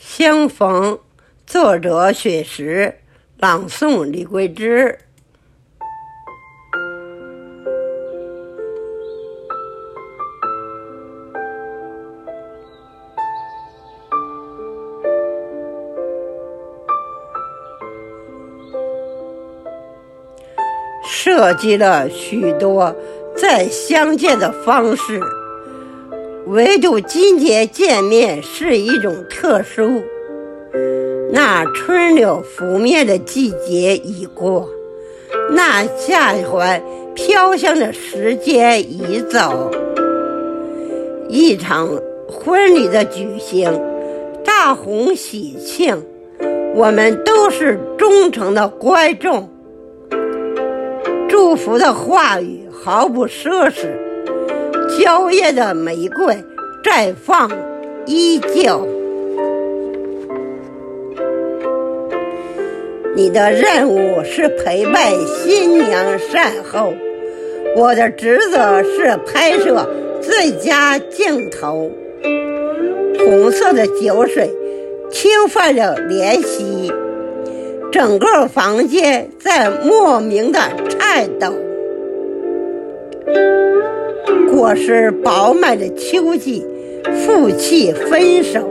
相逢，作者雪石，朗诵李桂枝。设计了许多再相见的方式。唯独今天见面是一种特殊。那春柳拂面的季节已过，那夏怀飘香的时间已走。一场婚礼的举行，大红喜庆，我们都是忠诚的观众。祝福的话语毫不奢侈。娇艳的玫瑰绽放依旧。你的任务是陪伴新娘善后，我的职责是拍摄最佳镜头。红色的酒水侵犯了怜惜，整个房间在莫名的颤抖。果实饱满的秋季，负气分手，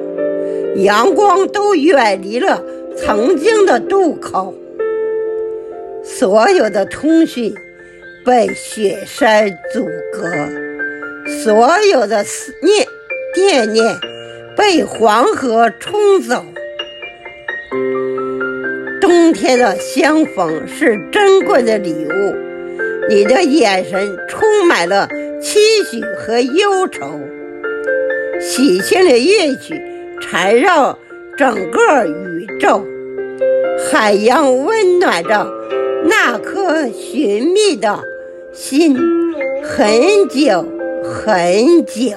阳光都远离了曾经的渡口。所有的通讯被雪山阻隔，所有的思念、惦念被黄河冲走。冬天的相逢是珍贵的礼物，你的眼神充满了。期许和忧愁，喜庆的乐曲缠绕整个宇宙，海洋温暖着那颗寻觅的心，很久很久。